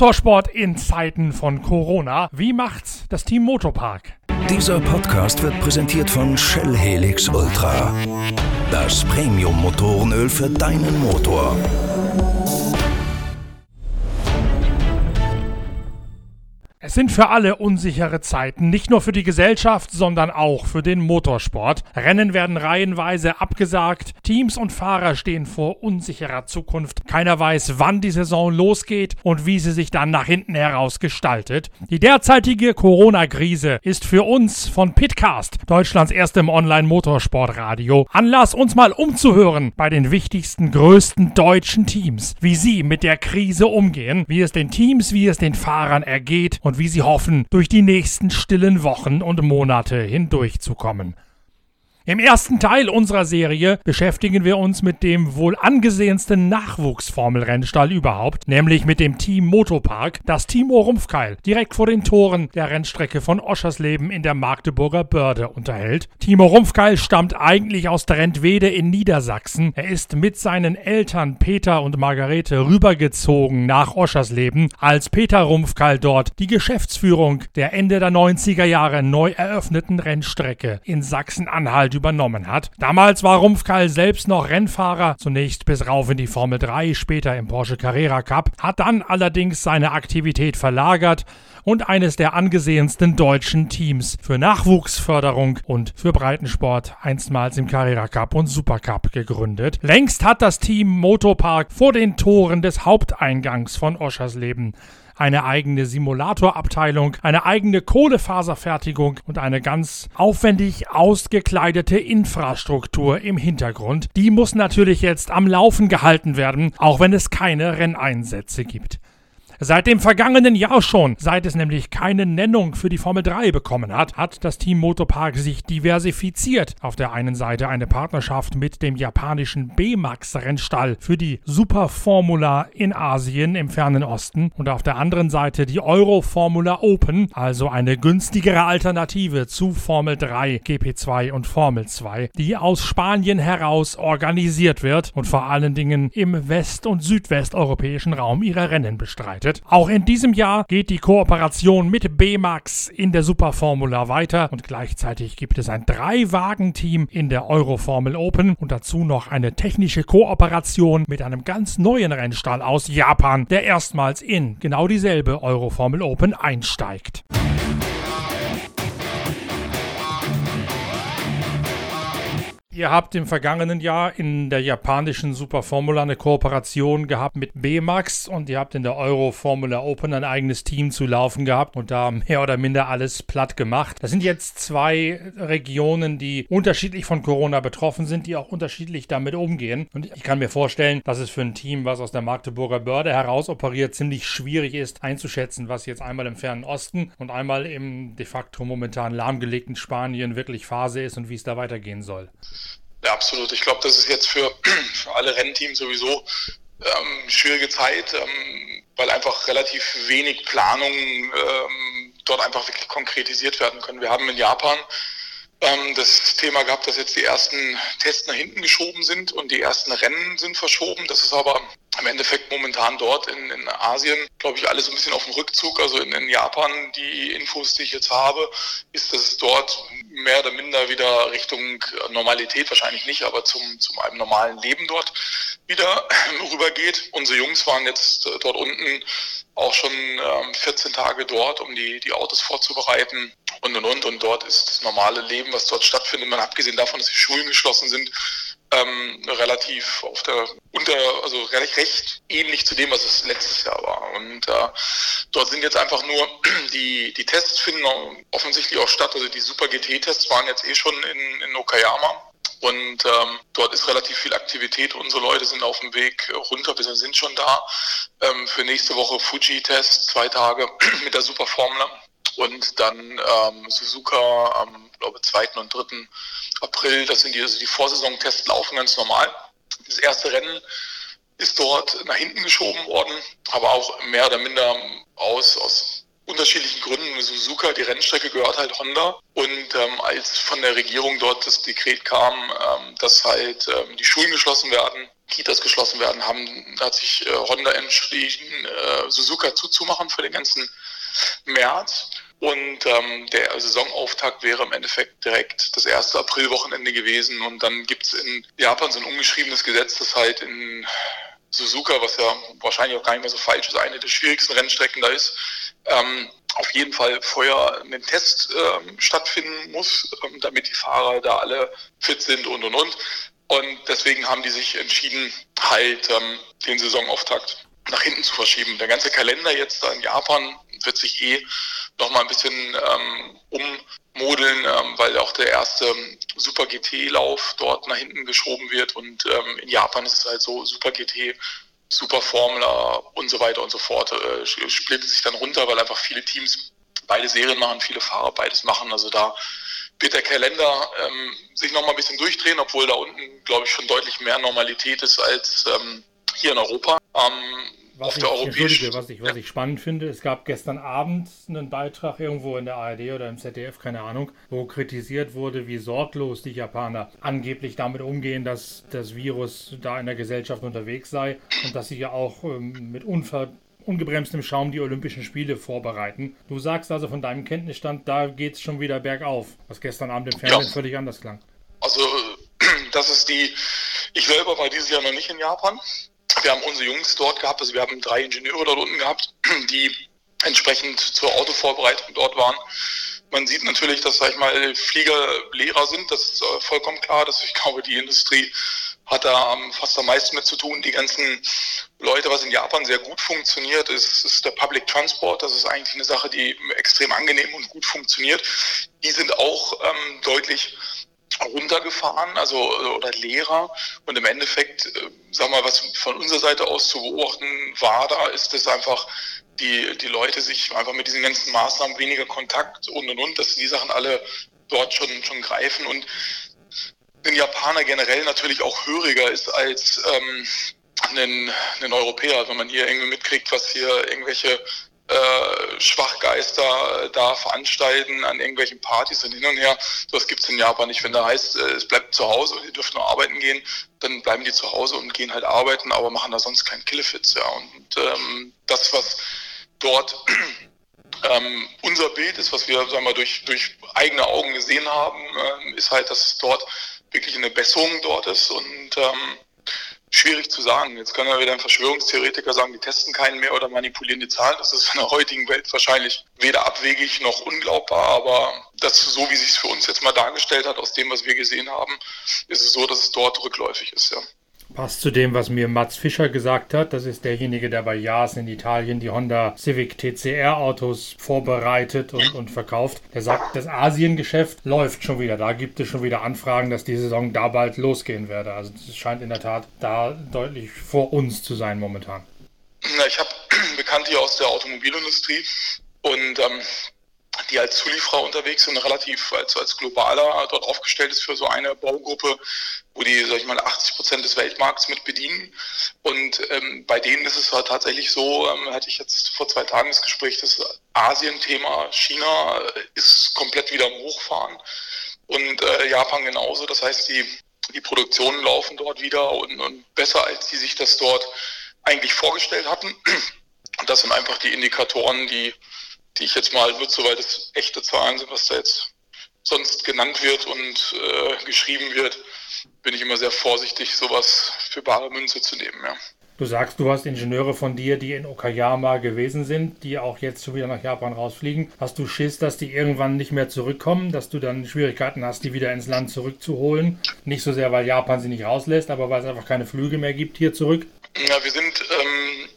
Motorsport in Zeiten von Corona. Wie macht's das Team Motopark? Dieser Podcast wird präsentiert von Shell Helix Ultra. Das Premium-Motorenöl für deinen Motor. Es sind für alle unsichere Zeiten, nicht nur für die Gesellschaft, sondern auch für den Motorsport. Rennen werden reihenweise abgesagt, Teams und Fahrer stehen vor unsicherer Zukunft. Keiner weiß, wann die Saison losgeht und wie sie sich dann nach hinten heraus gestaltet. Die derzeitige Corona-Krise ist für uns von Pitcast, Deutschlands erstem Online-Motorsportradio, Anlass, uns mal umzuhören bei den wichtigsten, größten deutschen Teams, wie sie mit der Krise umgehen, wie es den Teams, wie es den Fahrern ergeht und wie sie hoffen, durch die nächsten stillen Wochen und Monate hindurchzukommen. Im ersten Teil unserer Serie beschäftigen wir uns mit dem wohl angesehensten Nachwuchsformelrennstall überhaupt, nämlich mit dem Team Motopark, das Timo Rumpfkeil direkt vor den Toren der Rennstrecke von Oschersleben in der Magdeburger Börde unterhält. Timo Rumpfkeil stammt eigentlich aus Drentwede in Niedersachsen. Er ist mit seinen Eltern Peter und Margarete rübergezogen nach Oschersleben, als Peter Rumpfkeil dort die Geschäftsführung der Ende der 90er Jahre neu eröffneten Rennstrecke in Sachsen-Anhalt übernommen hat. Damals war Rumpfkeil selbst noch Rennfahrer, zunächst bis rauf in die Formel 3, später im Porsche Carrera Cup, hat dann allerdings seine Aktivität verlagert und eines der angesehensten deutschen Teams für Nachwuchsförderung und für Breitensport einstmals im Carrera Cup und Supercup gegründet. Längst hat das Team Motopark vor den Toren des Haupteingangs von Oschersleben eine eigene Simulatorabteilung, eine eigene Kohlefaserfertigung und eine ganz aufwendig ausgekleidete Infrastruktur im Hintergrund. Die muss natürlich jetzt am Laufen gehalten werden, auch wenn es keine Renneinsätze gibt. Seit dem vergangenen Jahr schon, seit es nämlich keine Nennung für die Formel 3 bekommen hat, hat das Team Motopark sich diversifiziert. Auf der einen Seite eine Partnerschaft mit dem japanischen B-Max-Rennstall für die Superformula in Asien im fernen Osten und auf der anderen Seite die Euro-Formula Open, also eine günstigere Alternative zu Formel 3, GP2 und Formel 2, die aus Spanien heraus organisiert wird und vor allen Dingen im west- und südwesteuropäischen Raum ihre Rennen bestreitet bedeutet, auch in diesem Jahr geht die Kooperation mit B-Max in der Superformula weiter und gleichzeitig gibt es ein Drei-Wagen-Team in der Euroformel Open und dazu noch eine technische Kooperation mit einem ganz neuen Rennstall aus Japan, der erstmals in genau dieselbe Euroformel Open einsteigt. Ihr habt im vergangenen Jahr in der japanischen Superformula eine Kooperation gehabt mit B-Max und ihr habt in der Euro Formula Open ein eigenes Team zu laufen gehabt und da mehr oder minder alles platt gemacht. Das sind jetzt zwei Regionen, die unterschiedlich von Corona betroffen sind, die auch unterschiedlich damit umgehen. Und ich kann mir vorstellen, dass es für ein Team, was aus der Magdeburger Börde heraus operiert, ziemlich schwierig ist einzuschätzen, was jetzt einmal im fernen Osten und einmal im de facto momentan lahmgelegten Spanien wirklich Phase ist und wie es da weitergehen soll. Ja, absolut. Ich glaube, das ist jetzt für, für alle Rennteams sowieso ähm, schwierige Zeit, ähm, weil einfach relativ wenig Planungen ähm, dort einfach wirklich konkretisiert werden können. Wir haben in Japan ähm, das Thema gehabt, dass jetzt die ersten Tests nach hinten geschoben sind und die ersten Rennen sind verschoben. Das ist aber im Endeffekt momentan dort in, in Asien, glaube ich, alles ein bisschen auf dem Rückzug. Also in, in, Japan, die Infos, die ich jetzt habe, ist, dass es dort mehr oder minder wieder Richtung Normalität, wahrscheinlich nicht, aber zum, zum einem normalen Leben dort wieder rübergeht. Unsere Jungs waren jetzt äh, dort unten auch schon ähm, 14 Tage dort, um die, die Autos vorzubereiten und und und. Und dort ist das normale Leben, was dort stattfindet, man abgesehen davon, dass die Schulen geschlossen sind, ähm, relativ auf der unter, also recht, recht ähnlich zu dem, was es letztes Jahr war. Und äh, dort sind jetzt einfach nur die, die Tests finden offensichtlich auch statt. Also die Super GT-Tests waren jetzt eh schon in, in Okayama. Und ähm, dort ist relativ viel Aktivität. Unsere Leute sind auf dem Weg runter, wir sind schon da. Ähm, für nächste Woche Fuji-Test, zwei Tage mit der Super Formel. Und dann ähm, Suzuka am, glaube 2. und 3. April. Das sind die, also die Vorsaisontests laufen ganz normal. Das erste Rennen ist dort nach hinten geschoben worden, aber auch mehr oder minder aus, aus unterschiedlichen Gründen. Suzuka, die Rennstrecke gehört halt Honda. Und ähm, als von der Regierung dort das Dekret kam, ähm, dass halt ähm, die Schulen geschlossen werden, Kitas geschlossen werden, haben, hat sich äh, Honda entschieden, äh, Suzuka zuzumachen für den ganzen März. Und ähm, der Saisonauftakt wäre im Endeffekt direkt das erste Aprilwochenende gewesen. Und dann gibt es in Japan so ein ungeschriebenes Gesetz, das halt in Suzuka, was ja wahrscheinlich auch gar nicht mehr so falsch ist, eine der schwierigsten Rennstrecken da ist, ähm, auf jeden Fall vorher ein Test ähm, stattfinden muss, ähm, damit die Fahrer da alle fit sind und und und. Und deswegen haben die sich entschieden, halt ähm, den Saisonauftakt nach hinten zu verschieben. Der ganze Kalender jetzt da in Japan wird sich eh nochmal ein bisschen ähm, ummodeln, ähm, weil auch der erste Super GT-Lauf dort nach hinten geschoben wird. Und ähm, in Japan ist es halt so, Super GT, Super Formula und so weiter und so fort äh, splittet sich dann runter, weil einfach viele Teams beide Serien machen, viele Fahrer beides machen. Also da wird der Kalender ähm, sich nochmal ein bisschen durchdrehen, obwohl da unten, glaube ich, schon deutlich mehr Normalität ist als ähm, hier in Europa. Ähm, was ich, Entschuldige, was ich, was ich spannend finde, es gab gestern Abend einen Beitrag irgendwo in der ARD oder im ZDF, keine Ahnung, wo kritisiert wurde, wie sorglos die Japaner angeblich damit umgehen, dass das Virus da in der Gesellschaft unterwegs sei und dass sie ja auch ähm, mit unver ungebremstem Schaum die Olympischen Spiele vorbereiten. Du sagst also von deinem Kenntnisstand, da geht es schon wieder bergauf, was gestern Abend im Fernsehen ja. völlig anders klang. Also, das ist die. Ich selber war dieses Jahr noch nicht in Japan. Wir haben unsere Jungs dort gehabt, also wir haben drei Ingenieure dort unten gehabt, die entsprechend zur Autovorbereitung dort waren. Man sieht natürlich, dass, sag ich mal, Flieger Lehrer sind, das ist äh, vollkommen klar. Dass ich glaube, die Industrie hat da fast am meisten mit zu tun. Die ganzen Leute, was in Japan sehr gut funktioniert, ist, ist der Public Transport. Das ist eigentlich eine Sache, die extrem angenehm und gut funktioniert. Die sind auch ähm, deutlich runtergefahren, also oder Lehrer. Und im Endeffekt, äh, sag mal, was von unserer Seite aus zu beobachten war, da ist es einfach, die, die Leute sich einfach mit diesen ganzen Maßnahmen weniger Kontakt und und und, dass die Sachen alle dort schon, schon greifen und ein Japaner generell natürlich auch höriger ist als ähm, ein, ein Europäer, wenn man hier irgendwie mitkriegt, was hier irgendwelche äh, Schwachgeister da veranstalten an irgendwelchen Partys und hin und her. Das gibt es in Japan nicht. Wenn da heißt, äh, es bleibt zu Hause und ihr dürft nur arbeiten gehen, dann bleiben die zu Hause und gehen halt arbeiten, aber machen da sonst keinen Killefits. Ja. Und ähm, das, was dort ähm, unser Bild ist, was wir sagen wir, durch, durch eigene Augen gesehen haben, äh, ist halt, dass dort wirklich eine Besserung dort ist und ähm, Schwierig zu sagen. Jetzt kann ja wieder ein Verschwörungstheoretiker sagen, die testen keinen mehr oder manipulieren die Zahlen. Das ist in der heutigen Welt wahrscheinlich weder abwegig noch unglaubbar, aber das so, wie sich es für uns jetzt mal dargestellt hat, aus dem, was wir gesehen haben, ist es so, dass es dort rückläufig ist, ja. Passt zu dem, was mir Mats Fischer gesagt hat. Das ist derjenige, der bei JAS in Italien die Honda Civic TCR Autos vorbereitet und, und verkauft. Der sagt, das Asiengeschäft läuft schon wieder. Da gibt es schon wieder Anfragen, dass die Saison da bald losgehen werde. Also es scheint in der Tat da deutlich vor uns zu sein momentan. Na, ich habe Bekannte hier aus der Automobilindustrie und ähm, die als Zulieferer unterwegs sind, relativ als, als globaler dort aufgestellt ist für so eine Baugruppe, wo die, sag ich mal, 80 Prozent des Weltmarkts mit bedienen. Und ähm, bei denen ist es halt tatsächlich so, ähm, hatte ich jetzt vor zwei Tagen das Gespräch, das Asien-Thema China äh, ist komplett wieder am Hochfahren und äh, Japan genauso. Das heißt, die, die Produktionen laufen dort wieder und, und besser, als die sich das dort eigentlich vorgestellt hatten. Und das sind einfach die Indikatoren, die die ich jetzt mal nutze, weil das echte Zahlen sind, was da jetzt sonst genannt wird und äh, geschrieben wird, bin ich immer sehr vorsichtig, sowas für bare Münze zu nehmen. Ja. Du sagst, du hast Ingenieure von dir, die in Okayama gewesen sind, die auch jetzt schon wieder nach Japan rausfliegen. Hast du Schiss, dass die irgendwann nicht mehr zurückkommen, dass du dann Schwierigkeiten hast, die wieder ins Land zurückzuholen? Nicht so sehr, weil Japan sie nicht rauslässt, aber weil es einfach keine Flüge mehr gibt hier zurück? Ja, wir sind ähm,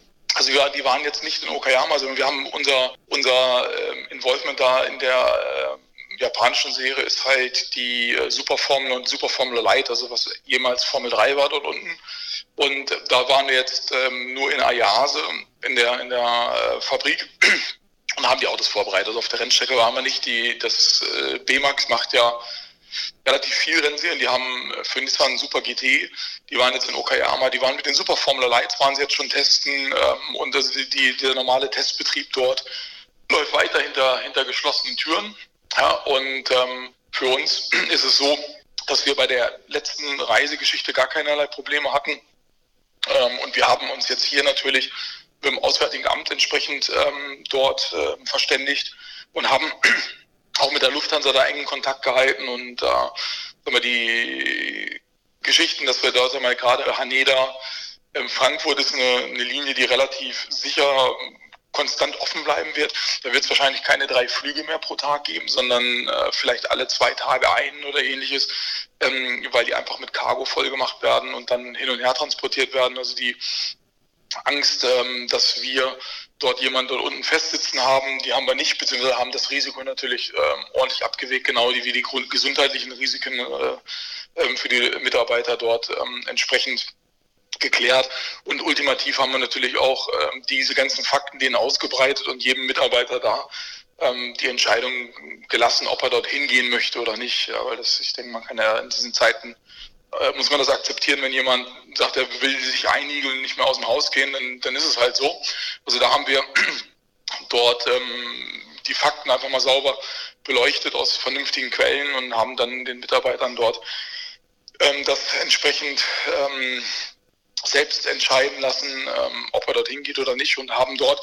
also wir, die waren jetzt nicht in Okayama, sondern wir haben unser, unser äh, Involvement da in der äh, japanischen Serie ist halt die äh, Superformel und Superformel Light, also was jemals Formel 3 war dort unten. Und da waren wir jetzt ähm, nur in Ayase, in der, in der äh, Fabrik und haben die Autos vorbereitet. Also auf der Rennstrecke waren wir nicht. Die, das äh, B-Max macht ja relativ viel Rennserien. Die haben äh, für Nissan Super GT, die waren jetzt in Okayama, die waren mit den Super Formula Lights, waren sie jetzt schon testen ähm, und also die, die, der normale Testbetrieb dort läuft weiter hinter, hinter geschlossenen Türen. Ja, und ähm, für uns ist es so, dass wir bei der letzten Reisegeschichte gar keinerlei Probleme hatten. Ähm, und wir haben uns jetzt hier natürlich mit dem Auswärtigen Amt entsprechend ähm, dort äh, verständigt und haben auch mit der Lufthansa da engen Kontakt gehalten und da äh, die Geschichten, dass wir dort einmal gerade Haneda, ähm, Frankfurt ist eine, eine Linie, die relativ sicher konstant offen bleiben wird. Da wird es wahrscheinlich keine drei Flüge mehr pro Tag geben, sondern äh, vielleicht alle zwei Tage einen oder ähnliches, ähm, weil die einfach mit Cargo voll gemacht werden und dann hin und her transportiert werden. Also die Angst, ähm, dass wir dort jemanden dort unten festsitzen haben, die haben wir nicht, beziehungsweise haben das Risiko natürlich ähm, ordentlich abgewegt, genau wie die gesundheitlichen Risiken äh, ähm, für die Mitarbeiter dort ähm, entsprechend geklärt. Und ultimativ haben wir natürlich auch ähm, diese ganzen Fakten denen ausgebreitet und jedem Mitarbeiter da ähm, die Entscheidung gelassen, ob er dort hingehen möchte oder nicht. Weil das, ich denke, man kann ja in diesen Zeiten äh, muss man das akzeptieren, wenn jemand sagt, er will sich einigeln, nicht mehr aus dem Haus gehen, dann, dann ist es halt so. Also da haben wir dort ähm, die Fakten einfach mal sauber beleuchtet aus vernünftigen Quellen und haben dann den Mitarbeitern dort ähm, das entsprechend ähm, selbst entscheiden lassen, ähm, ob er dorthin geht oder nicht und haben dort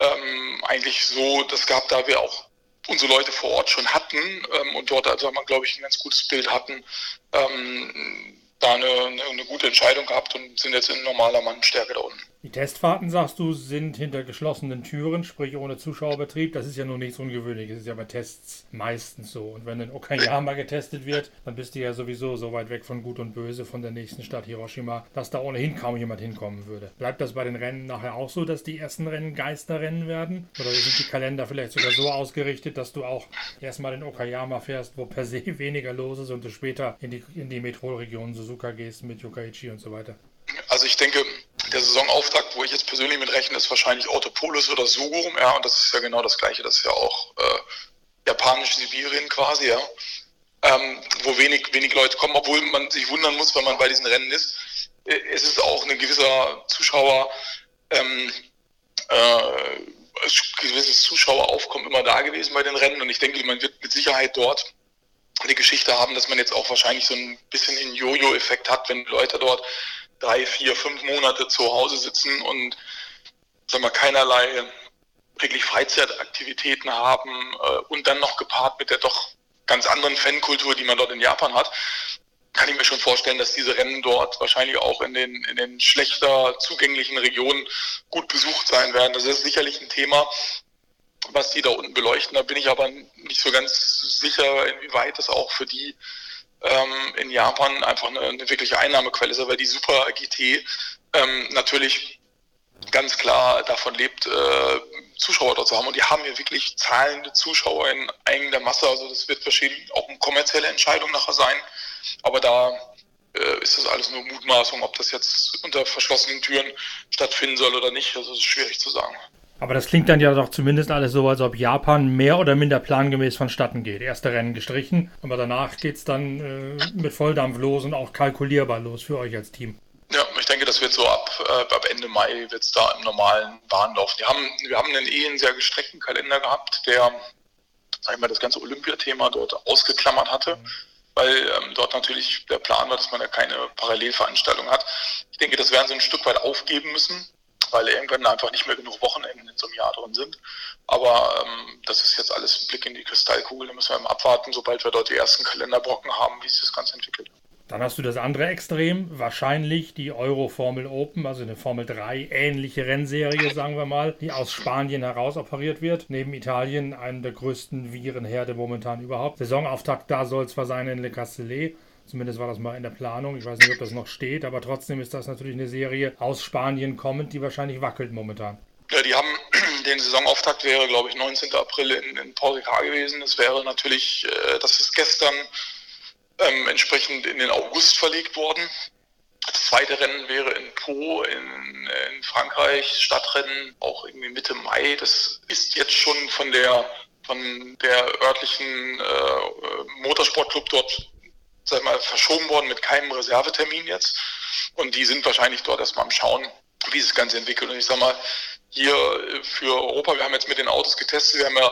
ähm, eigentlich so das gehabt, da wir auch unsere Leute vor Ort schon hatten ähm, und dort also man glaube ich ein ganz gutes Bild hatten, ähm, da eine, eine, gute Entscheidung gehabt und sind jetzt in normaler Mannstärke da unten. Die Testfahrten, sagst du, sind hinter geschlossenen Türen, sprich ohne Zuschauerbetrieb. Das ist ja nun nichts Ungewöhnliches. Das ist ja bei Tests meistens so. Und wenn in Okayama getestet wird, dann bist du ja sowieso so weit weg von Gut und Böse, von der nächsten Stadt Hiroshima, dass da ohnehin kaum jemand hinkommen würde. Bleibt das bei den Rennen nachher auch so, dass die ersten Rennen Geisterrennen werden? Oder sind die Kalender vielleicht sogar so ausgerichtet, dass du auch erstmal in Okayama fährst, wo per se weniger los ist und du später in die, in die Metropolregion Suzuka gehst mit Yokkaichi und so weiter? Also ich denke, der Saisonauftakt, wo ich jetzt persönlich mit rechne, ist wahrscheinlich Autopolis oder Sugurum, ja, und das ist ja genau das gleiche, das ist ja auch äh, japanisch Sibirien quasi, ja. Ähm, wo wenig, wenig Leute kommen, obwohl man sich wundern muss, wenn man bei diesen Rennen ist. Äh, es ist auch ein gewisser Zuschauer, ähm, äh, gewisses Zuschaueraufkommen immer da gewesen bei den Rennen und ich denke, man wird mit Sicherheit dort eine Geschichte haben, dass man jetzt auch wahrscheinlich so ein bisschen den Jojo-Effekt hat, wenn Leute dort drei, vier, fünf Monate zu Hause sitzen und sagen wir, keinerlei wirklich Freizeitaktivitäten haben äh, und dann noch gepaart mit der doch ganz anderen Fankultur, die man dort in Japan hat, kann ich mir schon vorstellen, dass diese Rennen dort wahrscheinlich auch in den, in den schlechter zugänglichen Regionen gut besucht sein werden. Das ist sicherlich ein Thema, was die da unten beleuchten. Da bin ich aber nicht so ganz sicher, inwieweit das auch für die ähm, in Japan einfach eine, eine, wirkliche Einnahmequelle ist, weil die Super GT ähm, natürlich ganz klar davon lebt, äh, Zuschauer dort zu haben. Und die haben hier wirklich zahlende Zuschauer in eigener Masse. Also das wird wahrscheinlich auch eine kommerzielle Entscheidung nachher sein. Aber da äh, ist das alles nur Mutmaßung, ob das jetzt unter verschlossenen Türen stattfinden soll oder nicht. Also das ist schwierig zu sagen. Aber das klingt dann ja doch zumindest alles so, als ob Japan mehr oder minder plangemäß vonstatten geht. Erste Rennen gestrichen, aber danach geht es dann äh, mit Volldampf los und auch kalkulierbar los für euch als Team. Ja, ich denke, das wird so ab, äh, ab Ende Mai wird es da im normalen Bahnlauf. Wir haben, wir haben einen eh einen sehr gestreckten Kalender gehabt, der, sag ich mal, das ganze Olympiathema dort ausgeklammert hatte. Weil ähm, dort natürlich der Plan war, dass man da keine Parallelveranstaltung hat. Ich denke, das werden sie ein Stück weit aufgeben müssen, weil irgendwann einfach nicht mehr genug Wochenenden in so einem Jahr drin sind. Aber ähm, das ist jetzt alles ein Blick in die Kristallkugel. Da müssen wir eben abwarten, sobald wir dort die ersten Kalenderbrocken haben, wie sich das Ganze entwickelt. Dann hast du das andere Extrem, wahrscheinlich die Euro Formel Open, also eine Formel 3 ähnliche Rennserie, sagen wir mal, die aus Spanien heraus operiert wird. Neben Italien eine der größten Virenherde momentan überhaupt. Saisonauftakt da soll zwar sein in Le Castellet, Zumindest war das mal in der Planung. Ich weiß nicht, ob das noch steht, aber trotzdem ist das natürlich eine Serie aus Spanien kommend, die wahrscheinlich wackelt momentan. Ja, die haben den Saisonauftakt wäre, glaube ich, 19. April in, in Ricard gewesen. Das wäre natürlich, äh, das ist gestern ähm, entsprechend in den August verlegt worden. Das zweite Rennen wäre in Po in, in Frankreich, Stadtrennen auch irgendwie Mitte Mai. Das ist jetzt schon von der von der örtlichen äh, Motorsportclub dort sag mal, verschoben worden mit keinem Reservetermin jetzt. Und die sind wahrscheinlich dort erstmal am Schauen, wie sich das Ganze entwickelt. Und ich sag mal, hier für Europa, wir haben jetzt mit den Autos getestet, wir haben ja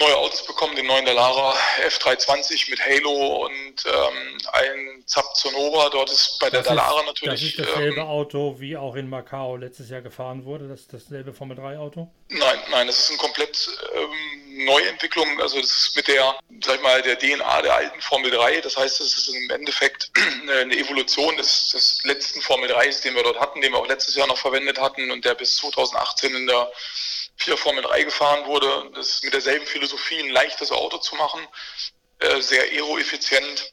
neue Autos bekommen, den neuen Dallara F320 mit Halo und ähm, ein Zap Sonova. Dort ist bei der das Dallara ist, natürlich. Das ist dasselbe ähm, Auto, wie auch in Macau letztes Jahr gefahren wurde, das ist dasselbe Formel 3 Auto? Nein, nein, das ist eine komplett ähm, Neuentwicklung. Also das ist mit der, sag ich mal, der DNA der alten Formel 3. Das heißt, es ist im Endeffekt eine Evolution des, des letzten Formel 3, den wir dort hatten, den wir auch letztes Jahr noch verwendet hatten und der bis 2018 in der vier Formel 3 gefahren wurde. Das ist mit derselben Philosophie, ein leichtes Auto zu machen, äh, sehr aeroeffizient.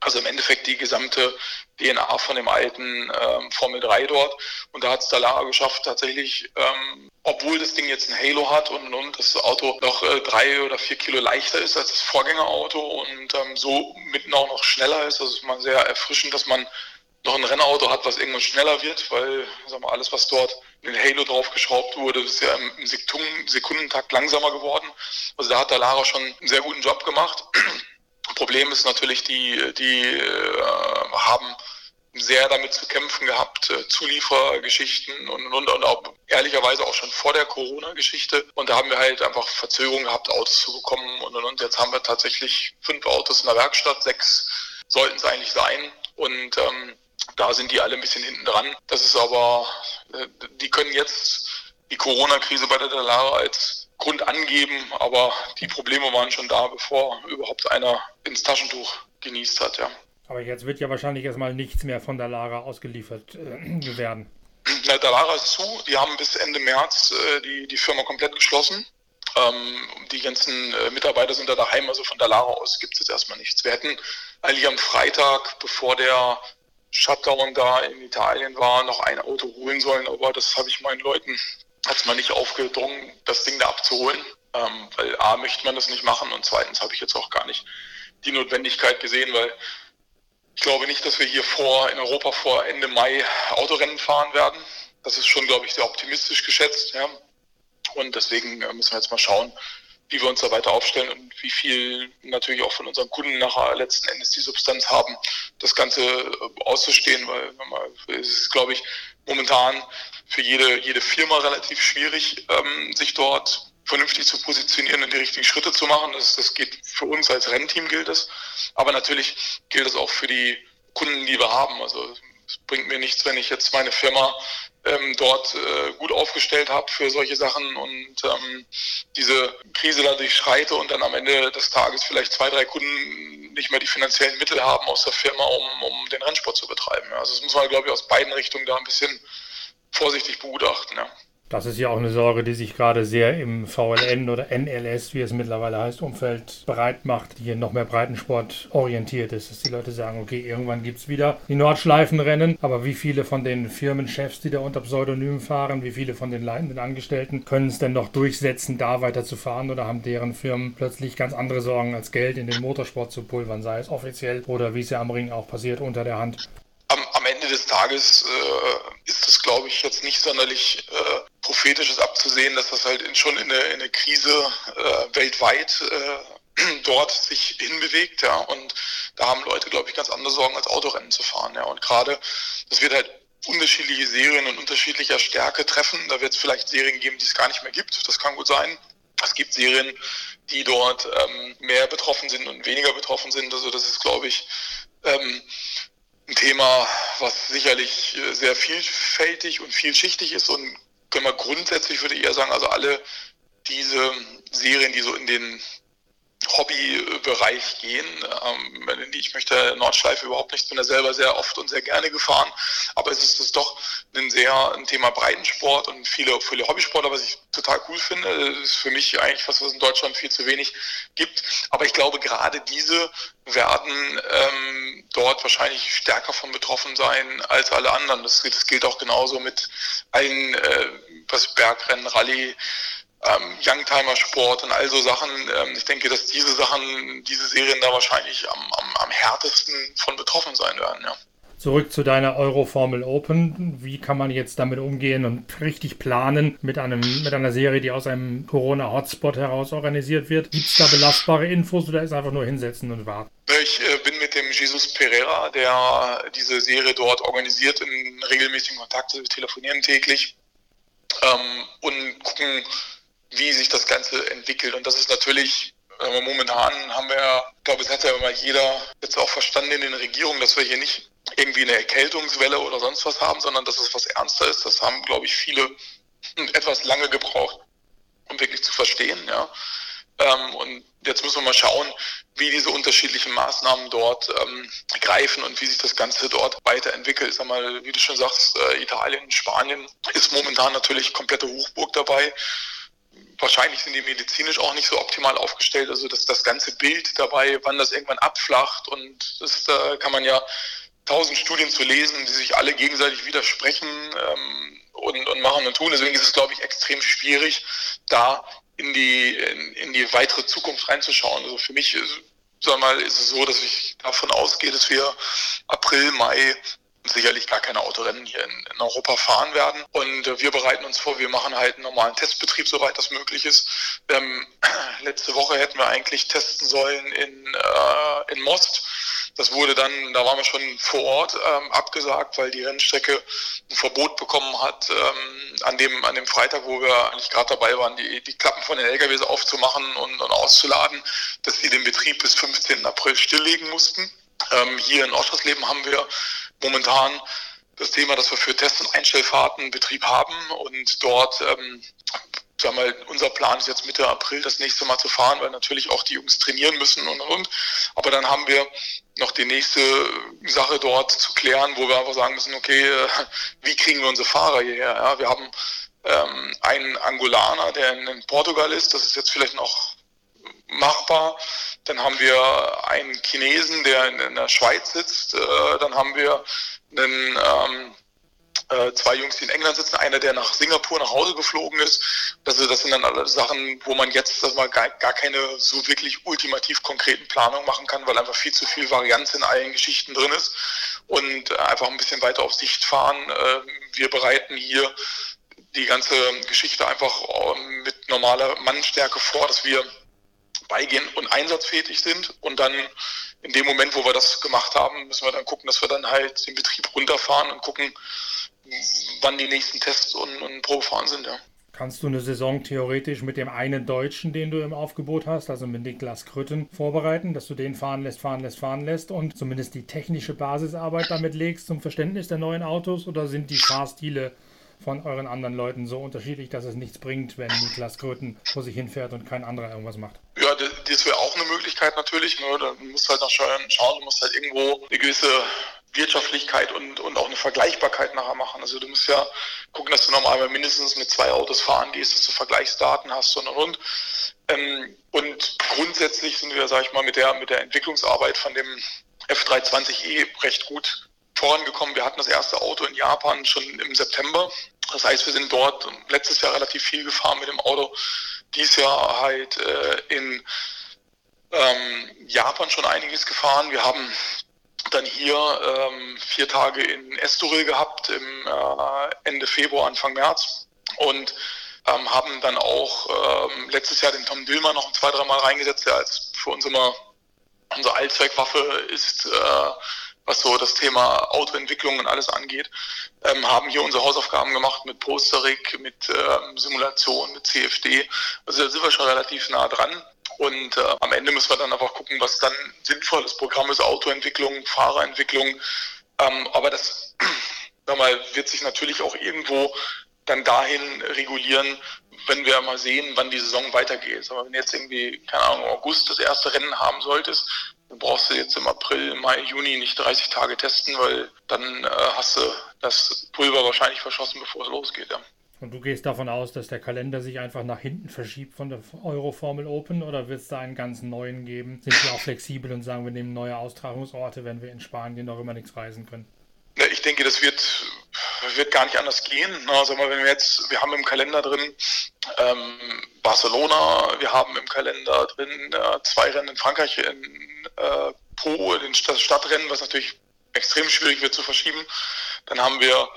Also im Endeffekt die gesamte DNA von dem alten ähm, Formel 3 dort. Und da hat es Dallara geschafft, tatsächlich, ähm, obwohl das Ding jetzt ein Halo hat und, und das Auto noch äh, drei oder vier Kilo leichter ist als das Vorgängerauto und ähm, so mitten auch noch schneller ist. Also ist mal sehr erfrischend, dass man noch ein Rennauto hat, was irgendwann schneller wird, weil sag mal, alles, was dort in den Halo draufgeschraubt wurde, ist ja im Sekundentakt langsamer geworden. Also da hat der Lara schon einen sehr guten Job gemacht. Problem ist natürlich, die, die äh, haben sehr damit zu kämpfen gehabt, äh, Zuliefergeschichten und, und, und auch ehrlicherweise auch schon vor der Corona-Geschichte. Und da haben wir halt einfach Verzögerungen gehabt, Autos zu bekommen und, und, und. Jetzt haben wir tatsächlich fünf Autos in der Werkstatt, sechs sollten es eigentlich sein. Und ähm, da sind die alle ein bisschen hinten dran. Das ist aber, äh, die können jetzt die Corona-Krise bei der Dallara als Grund angeben, aber die Probleme waren schon da, bevor überhaupt einer ins Taschentuch genießt hat, ja. Aber jetzt wird ja wahrscheinlich erstmal nichts mehr von Dallara ausgeliefert äh, werden. Na, Dallara ist zu. Die haben bis Ende März äh, die, die Firma komplett geschlossen. Ähm, die ganzen äh, Mitarbeiter sind da daheim, also von Dallara aus gibt es jetzt erstmal nichts. Wir hätten eigentlich am Freitag, bevor der Shutdown da in Italien war, noch ein Auto holen sollen, aber das habe ich meinen Leuten, hat es mal nicht aufgedrungen, das Ding da abzuholen, ähm, weil A, möchte man das nicht machen und zweitens habe ich jetzt auch gar nicht die Notwendigkeit gesehen, weil ich glaube nicht, dass wir hier vor, in Europa vor Ende Mai Autorennen fahren werden. Das ist schon, glaube ich, sehr optimistisch geschätzt. Ja. Und deswegen äh, müssen wir jetzt mal schauen, wie wir uns da weiter aufstellen und wie viel natürlich auch von unseren Kunden nachher letzten Endes die Substanz haben, das Ganze äh, auszustehen, weil es ist, glaube ich, momentan für jede, jede Firma relativ schwierig, ähm, sich dort vernünftig zu positionieren und die richtigen Schritte zu machen. Das, das geht für uns als Rennteam gilt es. Aber natürlich gilt es auch für die Kunden, die wir haben. Also es bringt mir nichts, wenn ich jetzt meine Firma ähm, dort äh, gut aufgestellt habe für solche Sachen und ähm, diese Krise da durchschreite und dann am Ende des Tages vielleicht zwei, drei Kunden nicht mehr die finanziellen Mittel haben aus der Firma, um, um den Rennsport zu betreiben. Also das muss man, glaube ich, aus beiden Richtungen da ein bisschen vorsichtig begutachten. Ja. Das ist ja auch eine Sorge, die sich gerade sehr im VLN oder NLS, wie es mittlerweile heißt, Umfeld bereit macht, die hier noch mehr Breitensport orientiert ist. Dass die Leute sagen, okay, irgendwann gibt es wieder die Nordschleifenrennen, aber wie viele von den Firmenchefs, die da unter Pseudonym fahren, wie viele von den leitenden Angestellten können es denn noch durchsetzen, da weiter zu fahren oder haben deren Firmen plötzlich ganz andere Sorgen als Geld in den Motorsport zu pulvern, sei es offiziell oder wie es ja am Ring auch passiert, unter der Hand? Am, am Ende des Tages äh, ist es, glaube ich, jetzt nicht sonderlich äh, prophetisch ist abzusehen, dass das halt in, schon in eine, in eine Krise äh, weltweit äh, dort sich hinbewegt, ja. Und da haben Leute, glaube ich, ganz andere Sorgen, als Autorennen zu fahren, ja. Und gerade, das wird halt unterschiedliche Serien und unterschiedlicher Stärke treffen. Da wird es vielleicht Serien geben, die es gar nicht mehr gibt. Das kann gut sein. Es gibt Serien, die dort ähm, mehr betroffen sind und weniger betroffen sind. Also das ist, glaube ich, ähm, ein Thema, was sicherlich äh, sehr vielfältig und vielschichtig ist und können wir grundsätzlich, würde ich eher sagen, also alle diese Serien, die so in den Hobbybereich gehen. Ähm, ich möchte Nordschleife überhaupt nicht, bin da selber sehr oft und sehr gerne gefahren, aber es ist, doch ein sehr ein Thema Breitensport und viele, viele Hobbysportler, was ich total cool finde. Das ist für mich eigentlich was, was in Deutschland viel zu wenig gibt. Aber ich glaube, gerade diese werden ähm, dort wahrscheinlich stärker von betroffen sein als alle anderen. Das, das gilt auch genauso mit allen, äh, was Bergrennen, Rallye, ähm, Youngtimer-Sport und all so Sachen. Ähm, ich denke, dass diese Sachen, diese Serien da wahrscheinlich am, am, am härtesten von betroffen sein werden, ja. Zurück zu deiner Euro-Formel Open. Wie kann man jetzt damit umgehen und richtig planen mit, einem, mit einer Serie, die aus einem Corona-Hotspot heraus organisiert wird? Gibt es da belastbare Infos oder ist einfach nur hinsetzen und warten? Ich äh, bin mit dem Jesus Pereira, der diese Serie dort organisiert, in regelmäßigen Kontakt. Wir telefonieren täglich ähm, und gucken wie sich das Ganze entwickelt. Und das ist natürlich momentan haben wir, ich glaube, es hat ja immer jeder jetzt auch verstanden in den Regierungen, dass wir hier nicht irgendwie eine Erkältungswelle oder sonst was haben, sondern dass es was ernster ist. Das haben, glaube ich, viele etwas lange gebraucht, um wirklich zu verstehen. Ja. Ähm, und jetzt müssen wir mal schauen, wie diese unterschiedlichen Maßnahmen dort ähm, greifen und wie sich das Ganze dort weiterentwickelt. Sag mal, wie du schon sagst, äh, Italien, Spanien ist momentan natürlich komplette Hochburg dabei. Wahrscheinlich sind die medizinisch auch nicht so optimal aufgestellt. Also dass das ganze Bild dabei, wann das irgendwann abflacht und das, da kann man ja tausend Studien zu lesen, die sich alle gegenseitig widersprechen ähm, und, und machen und tun. Deswegen ist es, glaube ich, extrem schwierig, da in die, in, in die weitere Zukunft reinzuschauen. Also für mich ist, sag mal, ist es so, dass ich davon ausgehe, dass wir April, Mai sicherlich gar keine Autorennen hier in, in Europa fahren werden. Und äh, wir bereiten uns vor, wir machen halt einen normalen Testbetrieb, soweit das möglich ist. Ähm, letzte Woche hätten wir eigentlich testen sollen in, äh, in Most. Das wurde dann, da waren wir schon vor Ort ähm, abgesagt, weil die Rennstrecke ein Verbot bekommen hat, ähm, an, dem, an dem Freitag, wo wir eigentlich gerade dabei waren, die, die Klappen von den LKWs aufzumachen und, und auszuladen, dass sie den Betrieb bis 15. April stilllegen mussten. Ähm, hier in Oschersleben haben wir momentan das Thema, dass wir für Test- und Einstellfahrten Betrieb haben und dort, ähm, sagen wir, unser Plan ist jetzt Mitte April das nächste Mal zu fahren, weil natürlich auch die Jungs trainieren müssen und und. Aber dann haben wir noch die nächste Sache dort zu klären, wo wir einfach sagen müssen, okay, äh, wie kriegen wir unsere Fahrer hierher? Ja, wir haben ähm, einen Angolaner, der in Portugal ist, das ist jetzt vielleicht noch machbar. Dann haben wir einen Chinesen, der in, in der Schweiz sitzt. Äh, dann haben wir einen, ähm, äh, zwei Jungs, die in England sitzen. Einer, der nach Singapur nach Hause geflogen ist. Das, das sind dann alle Sachen, wo man jetzt dass man gar, gar keine so wirklich ultimativ konkreten Planungen machen kann, weil einfach viel zu viel Varianz in allen Geschichten drin ist. Und einfach ein bisschen weiter auf Sicht fahren. Äh, wir bereiten hier die ganze Geschichte einfach ähm, mit normaler Mannstärke vor, dass wir beigehen und einsatzfähig sind. Und dann in dem Moment, wo wir das gemacht haben, müssen wir dann gucken, dass wir dann halt den Betrieb runterfahren und gucken, wann die nächsten Tests und, und Probefahren sind. Ja. Kannst du eine Saison theoretisch mit dem einen Deutschen, den du im Aufgebot hast, also mit Niklas Krütten, vorbereiten, dass du den fahren lässt, fahren lässt, fahren lässt und zumindest die technische Basisarbeit damit legst zum Verständnis der neuen Autos? Oder sind die Fahrstile von euren anderen Leuten so unterschiedlich, dass es nichts bringt, wenn Niklas Kröten vor sich hinfährt und kein anderer irgendwas macht? Ja, das wäre auch eine Möglichkeit natürlich. Ne? Da musst halt nach schauen, du musst halt irgendwo eine gewisse Wirtschaftlichkeit und, und auch eine Vergleichbarkeit nachher machen. Also du musst ja gucken, dass du normal mindestens mit zwei Autos fahren gehst, dass du Vergleichsdaten hast und und und. Ähm, und grundsätzlich sind wir, sag ich mal, mit der, mit der Entwicklungsarbeit von dem F320e recht gut vorangekommen. Wir hatten das erste Auto in Japan schon im September. Das heißt, wir sind dort letztes Jahr relativ viel gefahren mit dem Auto. Dies Jahr halt äh, in ähm, Japan schon einiges gefahren. Wir haben dann hier ähm, vier Tage in Estoril gehabt im äh, Ende Februar, Anfang März und ähm, haben dann auch ähm, letztes Jahr den Tom Dillmer noch zwei, drei Mal reingesetzt, der als für uns immer unsere Allzweckwaffe ist. Äh, was so das Thema Autoentwicklung und alles angeht, ähm, haben hier unsere Hausaufgaben gemacht mit Posterik, mit ähm, Simulation, mit CFD. Also da sind wir schon relativ nah dran. Und äh, am Ende müssen wir dann einfach gucken, was dann sinnvolles Programm ist, Autoentwicklung, Fahrerentwicklung. Ähm, aber das sag wird sich natürlich auch irgendwo dann dahin regulieren, wenn wir mal sehen, wann die Saison weitergeht. Aber wenn jetzt irgendwie, keine Ahnung, August das erste Rennen haben solltest, dann brauchst du jetzt im April, Mai, Juni nicht 30 Tage testen, weil dann äh, hast du das Pulver wahrscheinlich verschossen, bevor es losgeht. Ja. Und du gehst davon aus, dass der Kalender sich einfach nach hinten verschiebt von der Euro Formel Open oder wird es da einen ganz neuen geben? Sind wir auch flexibel und sagen, wir nehmen neue Austragungsorte, wenn wir in Spanien noch immer nichts reisen können? Ich denke, das wird, wird gar nicht anders gehen. Also wenn wir jetzt, wir haben im Kalender drin ähm, Barcelona, wir haben im Kalender drin äh, zwei Rennen in Frankreich, in äh, Po, in das Stadtrennen, was natürlich extrem schwierig wird zu verschieben. Dann haben wir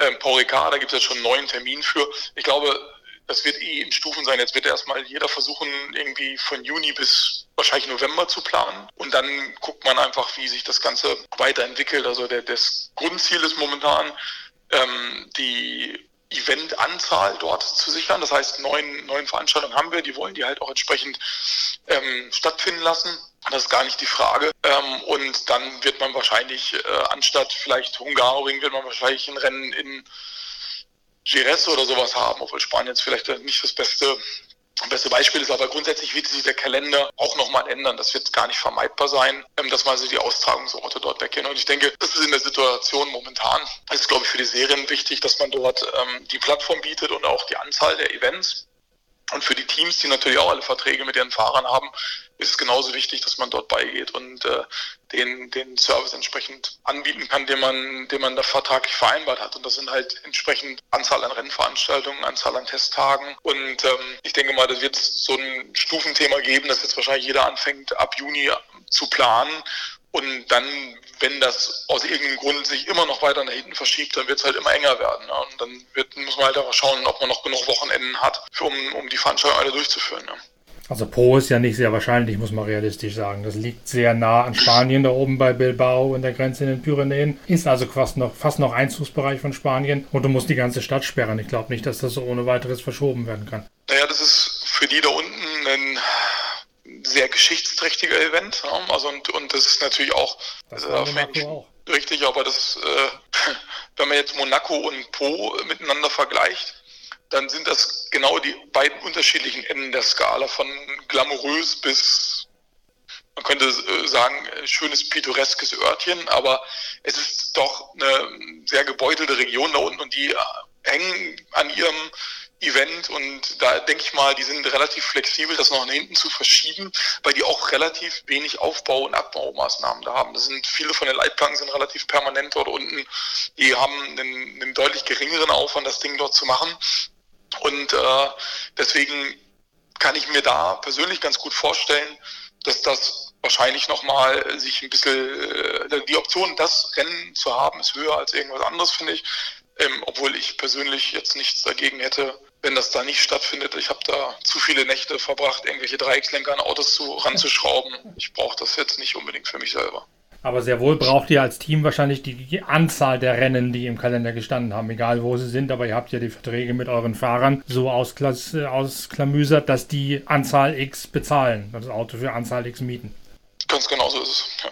ähm, Paul da gibt es jetzt schon einen neuen Termin für. Ich glaube, das wird eh in Stufen sein. Jetzt wird erstmal jeder versuchen, irgendwie von Juni bis wahrscheinlich November zu planen. Und dann guckt man einfach, wie sich das Ganze weiterentwickelt. Also der, das Grundziel ist momentan, ähm, die Eventanzahl dort zu sichern. Das heißt, neun, neun Veranstaltungen haben wir, die wollen die halt auch entsprechend ähm, stattfinden lassen. Das ist gar nicht die Frage. Ähm, und dann wird man wahrscheinlich, äh, anstatt vielleicht Hungaroring, wird man wahrscheinlich ein Rennen in Jerez oder sowas haben, obwohl Spanien jetzt vielleicht nicht das beste das beste Beispiel ist aber grundsätzlich wird sich der Kalender auch nochmal ändern. Das wird gar nicht vermeidbar sein, ähm, dass mal so die Austragungsorte dort weggehen. Und ich denke, das ist in der Situation momentan, das ist glaube ich für die Serien wichtig, dass man dort ähm, die Plattform bietet und auch die Anzahl der Events. Und für die Teams, die natürlich auch alle Verträge mit ihren Fahrern haben, ist es genauso wichtig, dass man dort beigeht und äh, den, den Service entsprechend anbieten kann, den man, den man da vertraglich vereinbart hat. Und das sind halt entsprechend Anzahl an Rennveranstaltungen, Anzahl an Testtagen. Und ähm, ich denke mal, das wird so ein Stufenthema geben, dass jetzt wahrscheinlich jeder anfängt, ab Juni zu planen und dann, wenn das aus irgendeinem Grund sich immer noch weiter nach hinten verschiebt, dann wird es halt immer enger werden. Ja. Und dann wird, muss man halt auch schauen, ob man noch genug Wochenenden hat, um, um die Veranstaltung alle durchzuführen. Ja. Also Po ist ja nicht sehr wahrscheinlich, muss man realistisch sagen. Das liegt sehr nah an Spanien, da oben bei Bilbao und der Grenze in den Pyrenäen. Ist also fast noch, fast noch Einzugsbereich von Spanien und du musst die ganze Stadt sperren. Ich glaube nicht, dass das so ohne weiteres verschoben werden kann. Naja, das ist für die da unten ein sehr geschichtsträchtiger Event. Ja? Also und, und das ist natürlich auch, das Monaco auch. richtig, aber das, äh, wenn man jetzt Monaco und Po miteinander vergleicht, dann sind das genau die beiden unterschiedlichen Enden der Skala von glamourös bis man könnte äh, sagen, schönes pittoreskes Örtchen, aber es ist doch eine sehr gebeutelte Region da unten und die hängen an ihrem Event und da denke ich mal, die sind relativ flexibel, das noch nach hinten zu verschieben, weil die auch relativ wenig Aufbau- und Abbaumaßnahmen da haben. Das sind viele von den Leitplanken sind relativ permanent dort unten. Die haben einen, einen deutlich geringeren Aufwand, das Ding dort zu machen. Und äh, deswegen kann ich mir da persönlich ganz gut vorstellen, dass das wahrscheinlich nochmal sich ein bisschen, äh, die Option, das Rennen zu haben, ist höher als irgendwas anderes, finde ich. Ähm, obwohl ich persönlich jetzt nichts dagegen hätte, wenn das da nicht stattfindet. Ich habe da zu viele Nächte verbracht, irgendwelche Dreieckslenker an Autos zu, ranzuschrauben. Ich brauche das jetzt nicht unbedingt für mich selber. Aber sehr wohl braucht ihr als Team wahrscheinlich die, die, Anzahl der Rennen, die im Kalender gestanden haben, egal wo sie sind. Aber ihr habt ja die Verträge mit euren Fahrern so ausklamüsert, dass die Anzahl X bezahlen, das Auto für Anzahl X mieten. Ganz genau so ist es, ja.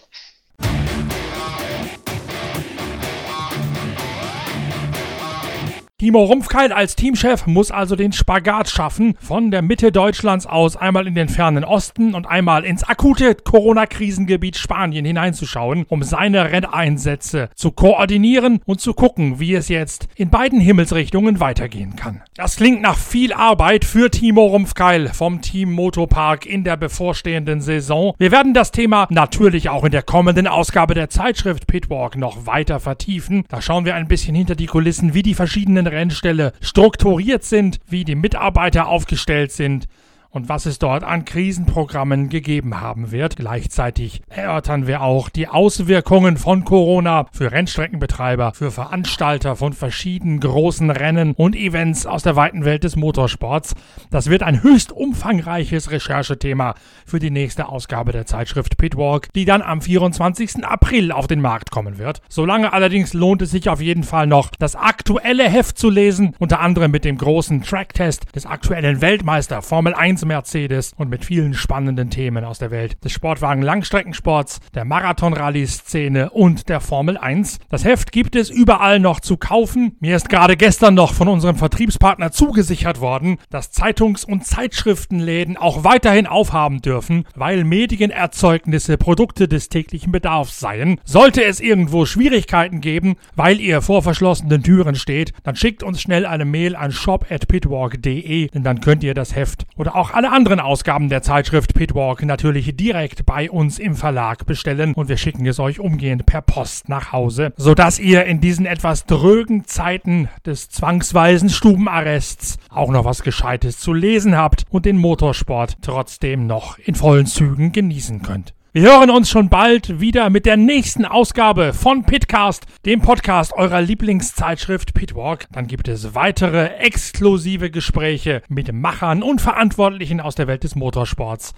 Timo Rumpfkeil als Teamchef muss also den Spagat schaffen, von der Mitte Deutschlands aus einmal in den fernen Osten und einmal ins akute Corona-Krisengebiet Spanien hineinzuschauen, um seine Renneinsätze zu koordinieren und zu gucken, wie es jetzt in beiden Himmelsrichtungen weitergehen kann. Das klingt nach viel Arbeit für Timo Rumpfkeil vom Team Motopark in der bevorstehenden Saison. Wir werden das Thema natürlich auch in der kommenden Ausgabe der Zeitschrift Pitwalk noch weiter vertiefen. Da schauen wir ein bisschen hinter die Kulissen, wie die verschiedenen Rennstelle strukturiert sind, wie die Mitarbeiter aufgestellt sind und was es dort an Krisenprogrammen gegeben haben wird. Gleichzeitig erörtern wir auch die Auswirkungen von Corona für Rennstreckenbetreiber, für Veranstalter von verschiedenen großen Rennen und Events aus der weiten Welt des Motorsports. Das wird ein höchst umfangreiches Recherchethema für die nächste Ausgabe der Zeitschrift Pitwalk, die dann am 24. April auf den Markt kommen wird. Solange allerdings lohnt es sich auf jeden Fall noch, das aktuelle Heft zu lesen, unter anderem mit dem großen Tracktest des aktuellen Weltmeister Formel 1 Mercedes und mit vielen spannenden Themen aus der Welt des Sportwagen Langstreckensports, der Marathon-Rallye-Szene und der Formel 1. Das Heft gibt es überall noch zu kaufen. Mir ist gerade gestern noch von unserem Vertriebspartner zugesichert worden, dass Zeitungs- und Zeitschriftenläden auch weiterhin aufhaben dürfen, weil Medienerzeugnisse Produkte des täglichen Bedarfs seien. Sollte es irgendwo Schwierigkeiten geben, weil ihr vor verschlossenen Türen steht, dann schickt uns schnell eine Mail an shop@pitwalk.de, denn dann könnt ihr das Heft oder auch alle anderen Ausgaben der Zeitschrift Pitwalk natürlich direkt bei uns im Verlag bestellen und wir schicken es euch umgehend per Post nach Hause, sodass ihr in diesen etwas drögen Zeiten des zwangsweisen Stubenarrests auch noch was Gescheites zu lesen habt und den Motorsport trotzdem noch in vollen Zügen genießen könnt. Wir hören uns schon bald wieder mit der nächsten Ausgabe von Pitcast, dem Podcast eurer Lieblingszeitschrift Pitwalk. Dann gibt es weitere exklusive Gespräche mit Machern und Verantwortlichen aus der Welt des Motorsports.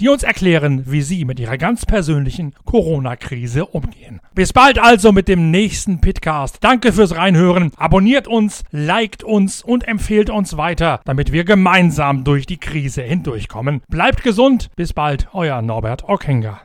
Die uns erklären, wie sie mit ihrer ganz persönlichen Corona-Krise umgehen. Bis bald also mit dem nächsten Pitcast. Danke fürs Reinhören. Abonniert uns, liked uns und empfehlt uns weiter, damit wir gemeinsam durch die Krise hindurchkommen. Bleibt gesund. Bis bald, euer Norbert Ockenger.